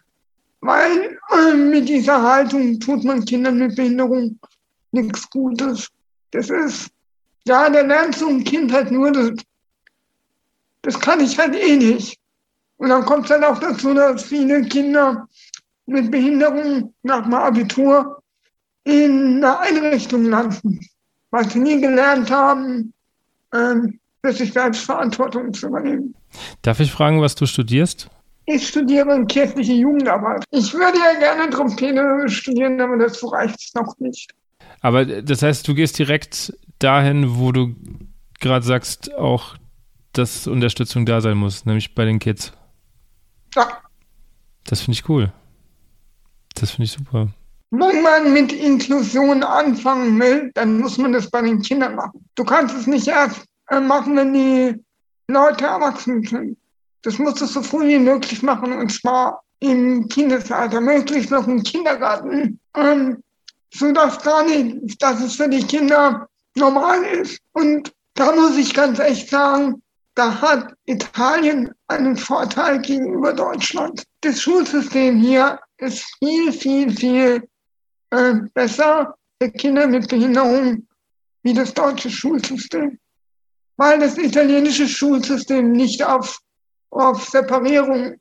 Speaker 1: Weil äh, mit dieser Haltung tut man Kindern mit Behinderung nichts Gutes. Das ist ja, der lernt so ein Kind halt nur, das, das kann ich halt eh nicht. Und dann kommt es halt auch dazu, dass viele Kinder mit Behinderung nach dem Abitur in einer Einrichtung landen, weil sie nie gelernt haben, ähm, für sich selbst Verantwortung zu übernehmen.
Speaker 2: Darf ich fragen, was du studierst?
Speaker 1: Ich studiere kirchliche Jugendarbeit. Ich würde ja gerne Trompete studieren, aber dazu reicht es noch nicht.
Speaker 2: Aber das heißt, du gehst direkt dahin, wo du gerade sagst, auch, dass Unterstützung da sein muss, nämlich bei den Kids. Ja. Das finde ich cool. Das finde ich super.
Speaker 1: Wenn man mit Inklusion anfangen will, dann muss man das bei den Kindern machen. Du kannst es nicht erst äh, machen, wenn die Leute erwachsen sind. Das musst du so früh wie möglich machen und zwar im Kindesalter, möglichst noch im Kindergarten, ähm, sodass gar nicht, dass es für die Kinder normal ist. Und da muss ich ganz echt sagen, da hat Italien einen Vorteil gegenüber Deutschland. Das Schulsystem hier ist viel, viel, viel äh, besser für Kinder mit Behinderung wie das deutsche Schulsystem. Weil das italienische Schulsystem nicht auf, auf Separierung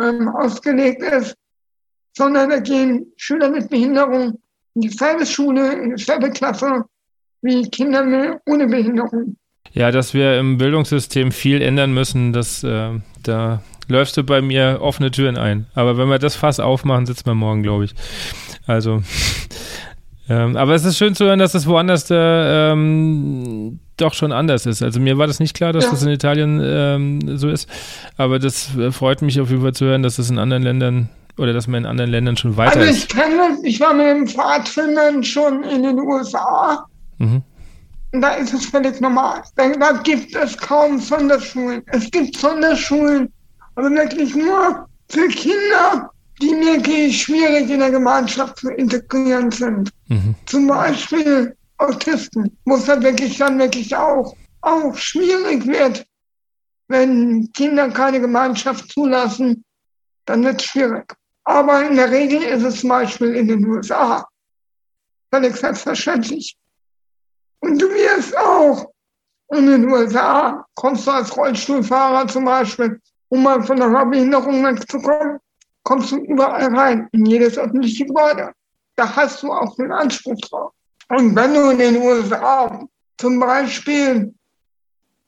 Speaker 1: ähm, ausgelegt ist, sondern da gehen Schüler mit Behinderung in dieselbe Schule, in dieselbe Klasse wie Kinder ohne Behinderung.
Speaker 2: Ja, dass wir im Bildungssystem viel ändern müssen, das, äh, da läufst du bei mir offene Türen ein. Aber wenn wir das Fass aufmachen, sitzen wir morgen, glaube ich. Also, [LAUGHS] ähm, aber es ist schön zu hören, dass es woanders da, ähm, doch schon anders ist. Also mir war das nicht klar, dass ja. das in Italien ähm, so ist. Aber das äh, freut mich auf jeden Fall zu hören, dass das in anderen Ländern oder dass man in anderen Ländern schon weiter also
Speaker 1: ich ist. Kenne, ich war mit dem Pfadfindern schon in den USA Mhm. Da ist es völlig normal. Da, da gibt es kaum Sonderschulen. Es gibt Sonderschulen, aber wirklich nur für Kinder, die wirklich schwierig in der Gemeinschaft zu integrieren sind. Mhm. Zum Beispiel Autisten, wo es halt wirklich dann wirklich auch auch schwierig wird, wenn Kinder keine Gemeinschaft zulassen, dann wird es schwierig. Aber in der Regel ist es zum Beispiel in den USA völlig selbstverständlich. Und du wirst auch in den USA, kommst du als Rollstuhlfahrer zum Beispiel, um mal von der Behinderung wegzukommen, kommst du überall rein, in jedes öffentliche Gebäude. Da hast du auch den Anspruch drauf. Und wenn du in den USA zum Beispiel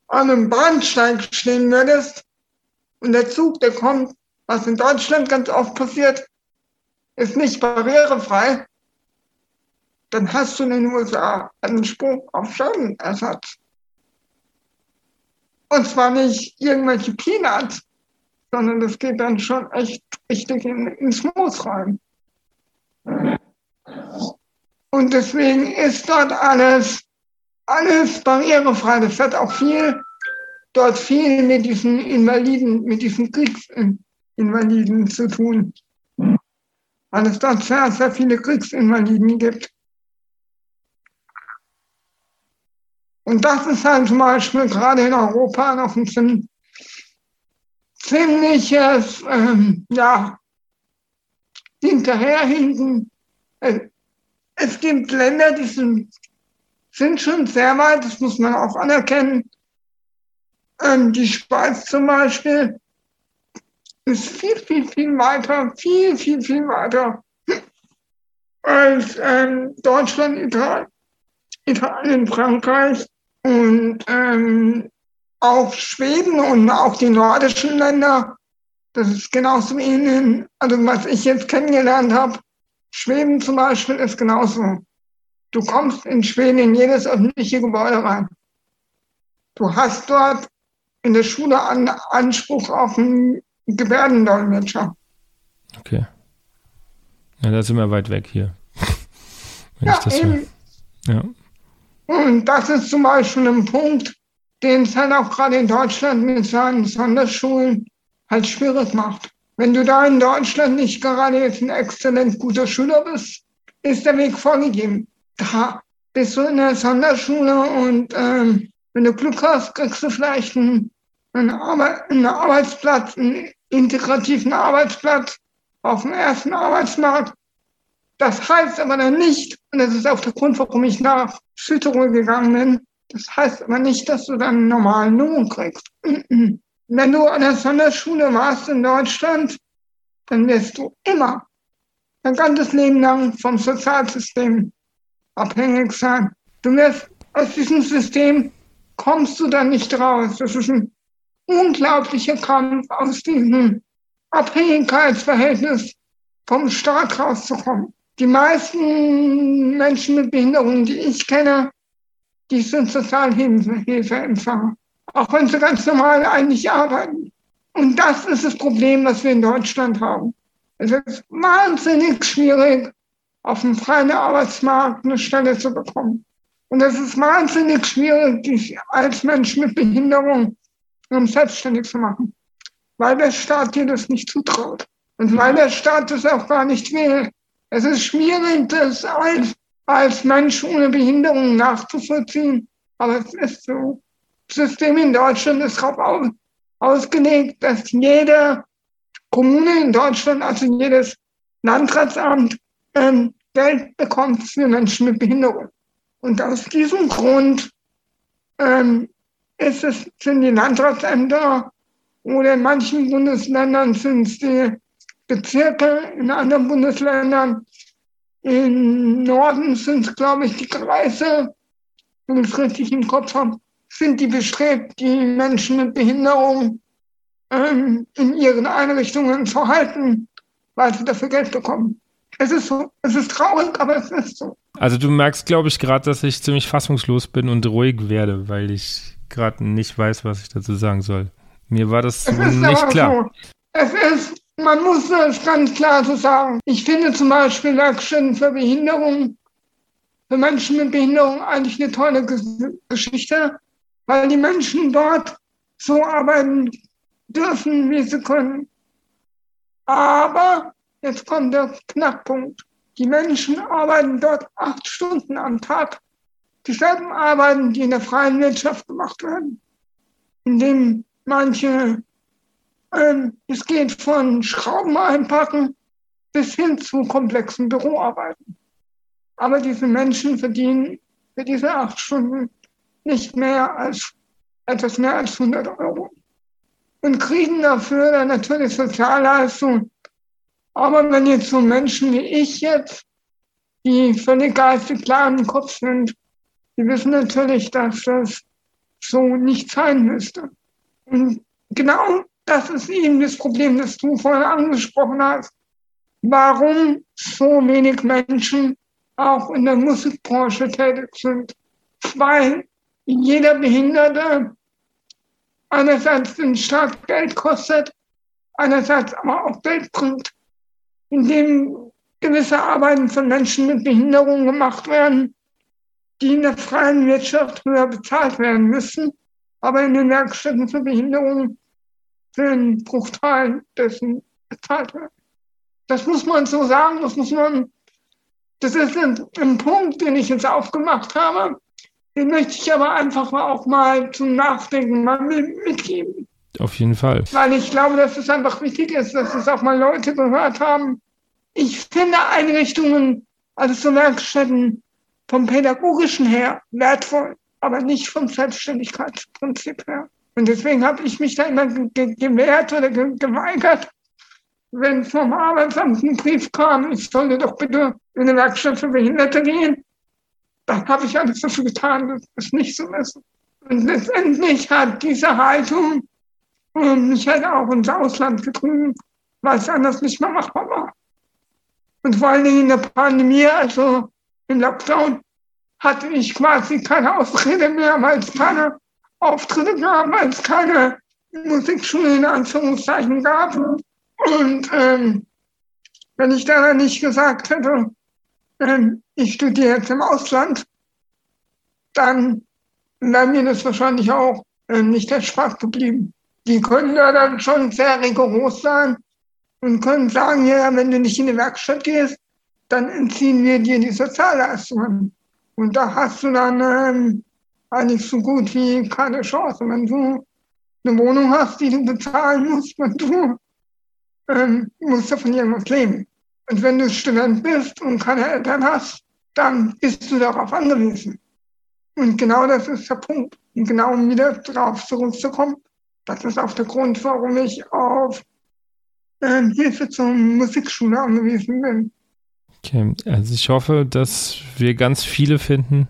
Speaker 1: an einem Bahnsteig stehen würdest und der Zug, der kommt, was in Deutschland ganz oft passiert, ist nicht barrierefrei, dann hast du in den USA einen Sprung auf Schadenersatz. Und zwar nicht irgendwelche Peanuts, sondern das geht dann schon echt richtig in, ins Moos rein. Und deswegen ist dort alles, alles barrierefrei. Das hat auch viel, dort viel mit diesen Invaliden, mit diesen Kriegsinvaliden zu tun. Weil es dort sehr, sehr viele Kriegsinvaliden gibt. Und das ist halt zum Beispiel gerade in Europa noch ein ziemliches, ähm, ja, hinterherhinken. Es gibt Länder, die sind, sind schon sehr weit, das muss man auch anerkennen. Ähm, die Schweiz zum Beispiel ist viel, viel, viel weiter, viel, viel, viel weiter als ähm, Deutschland, Italien, Italien, Frankreich und ähm, auch Schweden und auch die nordischen Länder. Das ist genauso wie ihnen, also was ich jetzt kennengelernt habe. Schweden zum Beispiel ist genauso. Du kommst in Schweden in jedes öffentliche Gebäude rein. Du hast dort in der Schule an, Anspruch auf einen Gebärdendolmetscher.
Speaker 2: Okay. Ja, da sind wir weit weg hier. [LAUGHS]
Speaker 1: ja, eben. So, ja. Und das ist zum Beispiel ein Punkt, den es halt auch gerade in Deutschland mit seinen Sonderschulen halt schwierig macht. Wenn du da in Deutschland nicht gerade jetzt ein exzellent guter Schüler bist, ist der Weg vorgegeben. Da bist du in der Sonderschule und ähm, wenn du Glück hast, kriegst du vielleicht einen, einen, Arbeit, einen Arbeitsplatz, einen integrativen Arbeitsplatz auf dem ersten Arbeitsmarkt. Das heißt aber dann nicht, und das ist auch der Grund, warum ich nach Südtirol gegangen bin, das heißt aber nicht, dass du dann einen normalen Lohn kriegst. Wenn du an der Sonderschule warst in Deutschland, dann wirst du immer dein ganzes Leben lang vom Sozialsystem abhängig sein. Du wirst aus diesem System kommst du dann nicht raus. Das ist ein unglaublicher Kampf, aus diesem Abhängigkeitsverhältnis vom Staat rauszukommen. Die meisten Menschen mit Behinderungen, die ich kenne, die sind Sozialhilfeempfänger. Auch wenn sie ganz normal eigentlich arbeiten. Und das ist das Problem, was wir in Deutschland haben. Es ist wahnsinnig schwierig, auf dem freien Arbeitsmarkt eine Stelle zu bekommen. Und es ist wahnsinnig schwierig, dich als Mensch mit Behinderung um selbstständig zu machen, weil der Staat dir das nicht zutraut. Und weil der Staat das auch gar nicht will. Es ist schwierig, das als, als Mensch ohne Behinderung nachzuvollziehen, aber es ist so. Das System in Deutschland ist darauf ausgelegt, dass jede Kommune in Deutschland, also jedes Landratsamt, ähm, Geld bekommt für Menschen mit Behinderung. Und aus diesem Grund ähm, ist es, sind die Landratsämter oder in manchen Bundesländern sind es die Bezirke, in anderen Bundesländern. Im Norden sind es, glaube ich, die Kreise, wenn ich es richtig im Kopf habe, sind die bestrebt, die Menschen mit Behinderung ähm, in ihren Einrichtungen zu halten, weil sie dafür Geld bekommen. Es ist so, es ist traurig, aber es ist so.
Speaker 2: Also du merkst, glaube ich, gerade, dass ich ziemlich fassungslos bin und ruhig werde, weil ich gerade nicht weiß, was ich dazu sagen soll. Mir war das nicht klar.
Speaker 1: So. Es ist man muss das ganz klar so sagen. Ich finde zum Beispiel Werkstätten für Behinderung, für Menschen mit Behinderung eigentlich eine tolle Geschichte, weil die Menschen dort so arbeiten dürfen, wie sie können. Aber jetzt kommt der Knackpunkt. Die Menschen arbeiten dort acht Stunden am Tag. dieselben Arbeiten, die in der freien Wirtschaft gemacht werden, indem manche, es geht von Schrauben einpacken bis hin zu komplexen Büroarbeiten. Aber diese Menschen verdienen für diese acht Stunden nicht mehr als etwas mehr als 100 Euro und kriegen dafür dann natürlich Sozialleistungen. Aber wenn jetzt so Menschen wie ich jetzt, die völlig geistig klar im Kopf sind, die wissen natürlich, dass das so nicht sein müsste. Und genau das ist eben das Problem, das du vorhin angesprochen hast. Warum so wenig Menschen auch in der Musikbranche tätig sind. Weil jeder Behinderte einerseits den Staat Geld kostet, einerseits aber auch Geld bringt, indem gewisse Arbeiten von Menschen mit Behinderung gemacht werden, die in der freien Wirtschaft höher bezahlt werden müssen, aber in den Werkstätten für Behinderung für einen Bruchteil dessen bezahlt werden. Das muss man so sagen, das muss man, das ist ein, ein Punkt, den ich jetzt aufgemacht habe, den möchte ich aber einfach auch mal zum Nachdenken mal mitgeben.
Speaker 2: Auf jeden Fall.
Speaker 1: Weil ich glaube, dass es einfach wichtig ist, dass es auch mal Leute gehört haben. Ich finde Einrichtungen, also so Werkstätten vom pädagogischen her wertvoll, aber nicht vom Selbstständigkeitsprinzip her. Und deswegen habe ich mich da immer ge gewehrt oder ge geweigert, wenn vom Arbeitsamt ein Brief kam, ich sollte doch bitte in eine Werkstatt für Behinderte gehen dann habe ich alles dafür getan, dass es nicht so ist. Und letztendlich hat diese Haltung ähm, mich halt auch ins Ausland getrieben, weil es anders nicht mehr machbar war. Und vor allen Dingen in der Pandemie, also im Lockdown, hatte ich quasi keine Ausrede mehr, weil es keine Auftritte gab, weil es keine Musikschule in Anführungszeichen gab. Und ähm, wenn ich dann nicht gesagt hätte, ähm, ich studiere jetzt im Ausland, dann wäre mir das wahrscheinlich auch äh, nicht erspart geblieben. Die können da dann schon sehr rigoros sein und können sagen, ja, wenn du nicht in die Werkstatt gehst, dann entziehen wir dir die Sozialleistungen. Und da hast du dann ähm, eigentlich so gut wie keine Chance. Wenn du eine Wohnung hast, die du bezahlen musst, wenn du ähm, musst du von irgendwas leben. Und wenn du Student bist und keine Eltern hast, dann bist du darauf angewiesen. Und genau das ist der Punkt. Und genau um wieder darauf zurückzukommen, das ist auch der Grund, warum ich auf äh, Hilfe zur Musikschule angewiesen bin.
Speaker 2: Okay, also ich hoffe, dass wir ganz viele finden,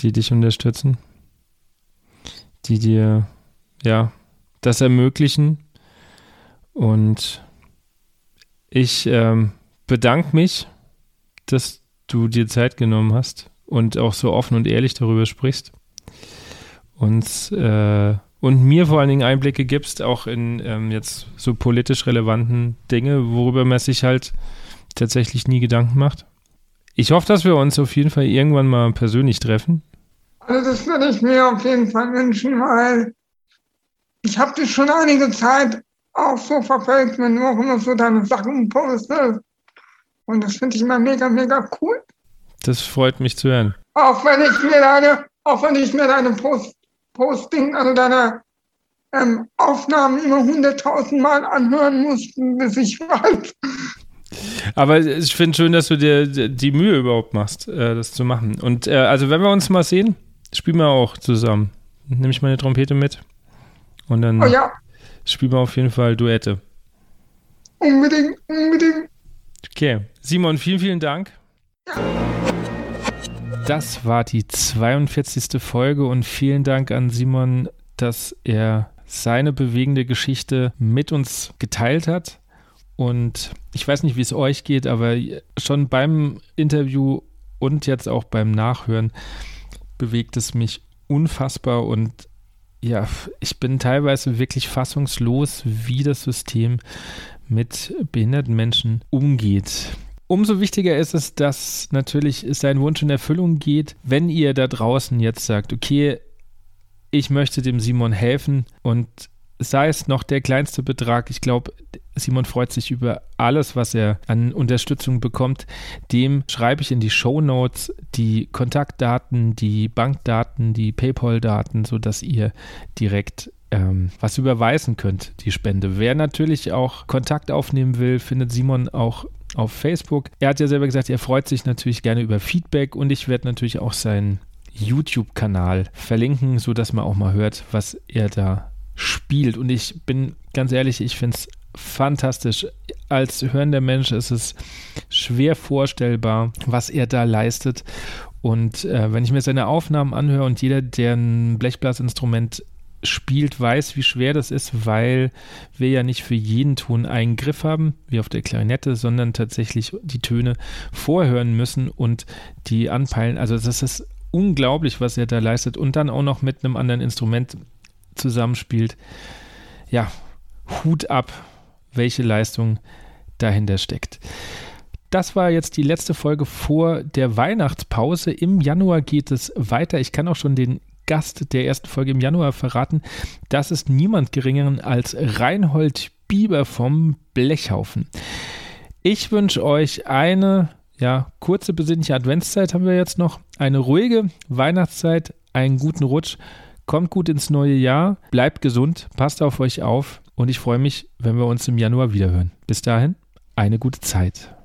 Speaker 2: die dich unterstützen, die dir ja das ermöglichen. Und ich ähm, bedanke mich, dass du dir Zeit genommen hast und auch so offen und ehrlich darüber sprichst. Und, äh, und mir vor allen Dingen Einblicke gibst, auch in ähm, jetzt so politisch relevanten Dinge, worüber man sich halt tatsächlich nie Gedanken macht. Ich hoffe, dass wir uns auf jeden Fall irgendwann mal persönlich treffen.
Speaker 1: Also das würde ich mir auf jeden Fall wünschen, weil ich habe dich schon einige Zeit auch so verfolgt, wenn du auch immer so deine Sachen postest. Und das finde ich immer mega, mega cool.
Speaker 2: Das freut mich zu hören.
Speaker 1: Auch wenn ich mir deine, auch wenn ich mir deine Post, Posting, also deine ähm, Aufnahmen immer hunderttausend Mal anhören muss, bis ich weiß.
Speaker 2: Aber ich finde schön, dass du dir die Mühe überhaupt machst, äh, das zu machen. Und äh, also wenn wir uns mal sehen, spielen wir auch zusammen. Nehme ich meine Trompete mit. Und dann oh ja. spielen wir auf jeden Fall Duette.
Speaker 1: Unbedingt, unbedingt.
Speaker 2: Okay. Simon, vielen, vielen Dank. Das war die 42. Folge und vielen Dank an Simon, dass er seine bewegende Geschichte mit uns geteilt hat. Und ich weiß nicht, wie es euch geht, aber schon beim Interview und jetzt auch beim Nachhören bewegt es mich unfassbar und ja, ich bin teilweise wirklich fassungslos, wie das System mit behinderten Menschen umgeht. Umso wichtiger ist es, dass natürlich sein Wunsch in Erfüllung geht, wenn ihr da draußen jetzt sagt, okay, ich möchte dem Simon helfen und sei es noch der kleinste Betrag. Ich glaube, Simon freut sich über alles, was er an Unterstützung bekommt. Dem schreibe ich in die Show Notes die Kontaktdaten, die Bankdaten, die PayPal-Daten, sodass ihr direkt ähm, was überweisen könnt, die Spende. Wer natürlich auch Kontakt aufnehmen will, findet Simon auch auf Facebook. Er hat ja selber gesagt, er freut sich natürlich gerne über Feedback und ich werde natürlich auch seinen YouTube-Kanal verlinken, sodass man auch mal hört, was er da spielt. Und ich bin ganz ehrlich, ich finde es fantastisch. Als hörender Mensch ist es schwer vorstellbar, was er da leistet. Und äh, wenn ich mir seine Aufnahmen anhöre und jeder, der ein Blechblasinstrument spielt, weiß, wie schwer das ist, weil wir ja nicht für jeden Ton einen Griff haben, wie auf der Klarinette, sondern tatsächlich die Töne vorhören müssen und die anpeilen. Also das ist unglaublich, was er da leistet und dann auch noch mit einem anderen Instrument zusammenspielt. Ja, Hut ab, welche Leistung dahinter steckt. Das war jetzt die letzte Folge vor der Weihnachtspause. Im Januar geht es weiter. Ich kann auch schon den Gast der ersten Folge im Januar verraten. Das ist niemand geringeren als Reinhold Bieber vom Blechhaufen. Ich wünsche euch eine ja, kurze besinnliche Adventszeit haben wir jetzt noch, eine ruhige Weihnachtszeit, einen guten Rutsch. Kommt gut ins neue Jahr, bleibt gesund, passt auf euch auf und ich freue mich, wenn wir uns im Januar wiederhören. Bis dahin, eine gute Zeit.